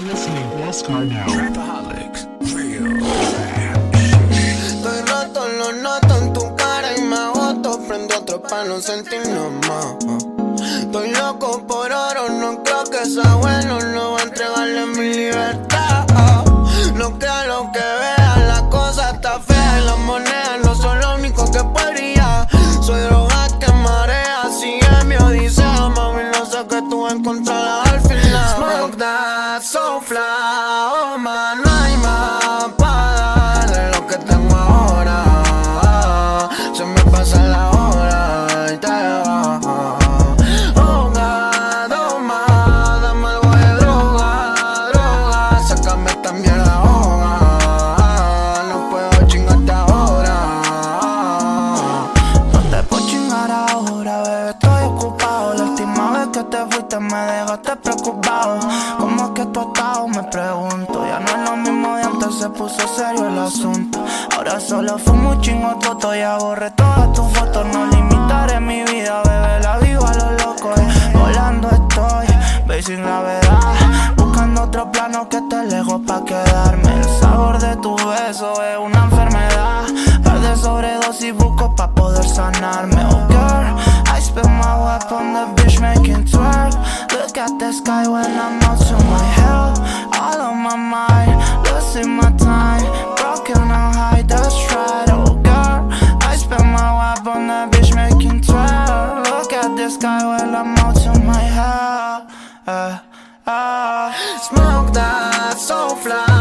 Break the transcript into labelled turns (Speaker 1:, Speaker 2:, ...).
Speaker 1: listening to Oscar now.
Speaker 2: Trapaholics, real
Speaker 3: Estoy roto, lo noto en tu cara y me agoto. Prendo otro pa' no sentirnos más. Estoy loco por oro, no creo que sea bueno. No voy a entregarle mi libertad. No crea lo que vea, la cosa está fea. Las monedas no son lo único que podría. Soy droga que marea, sigue mi odisea. Mami, no sé que tú encontrarás al final. Smoke that, so fly, te
Speaker 4: fuiste me dejaste preocupado. ¿Cómo es que tú estado? Me pregunto. Ya no es lo mismo de antes, se puso serio el asunto. Ahora solo fumo un chingo toto, ya borré todas tus fotos. No limitaré mi vida, bebé, la vivo a lo loco. eh. Volando estoy, ve sin gravedad. Buscando otro plano que esté lejos pa' quedarme. El sabor de tu beso es una enfermedad. Par de sobredosis busco pa' poder sanarme. At the sky when I'm out to my hell. All on my mind, losing my time. Broken and high, that's right. Oh girl, I spend my weapon on the bitch making twerk. Look at the sky when I'm out to my hell. Uh, uh.
Speaker 3: Smoke that, so fly.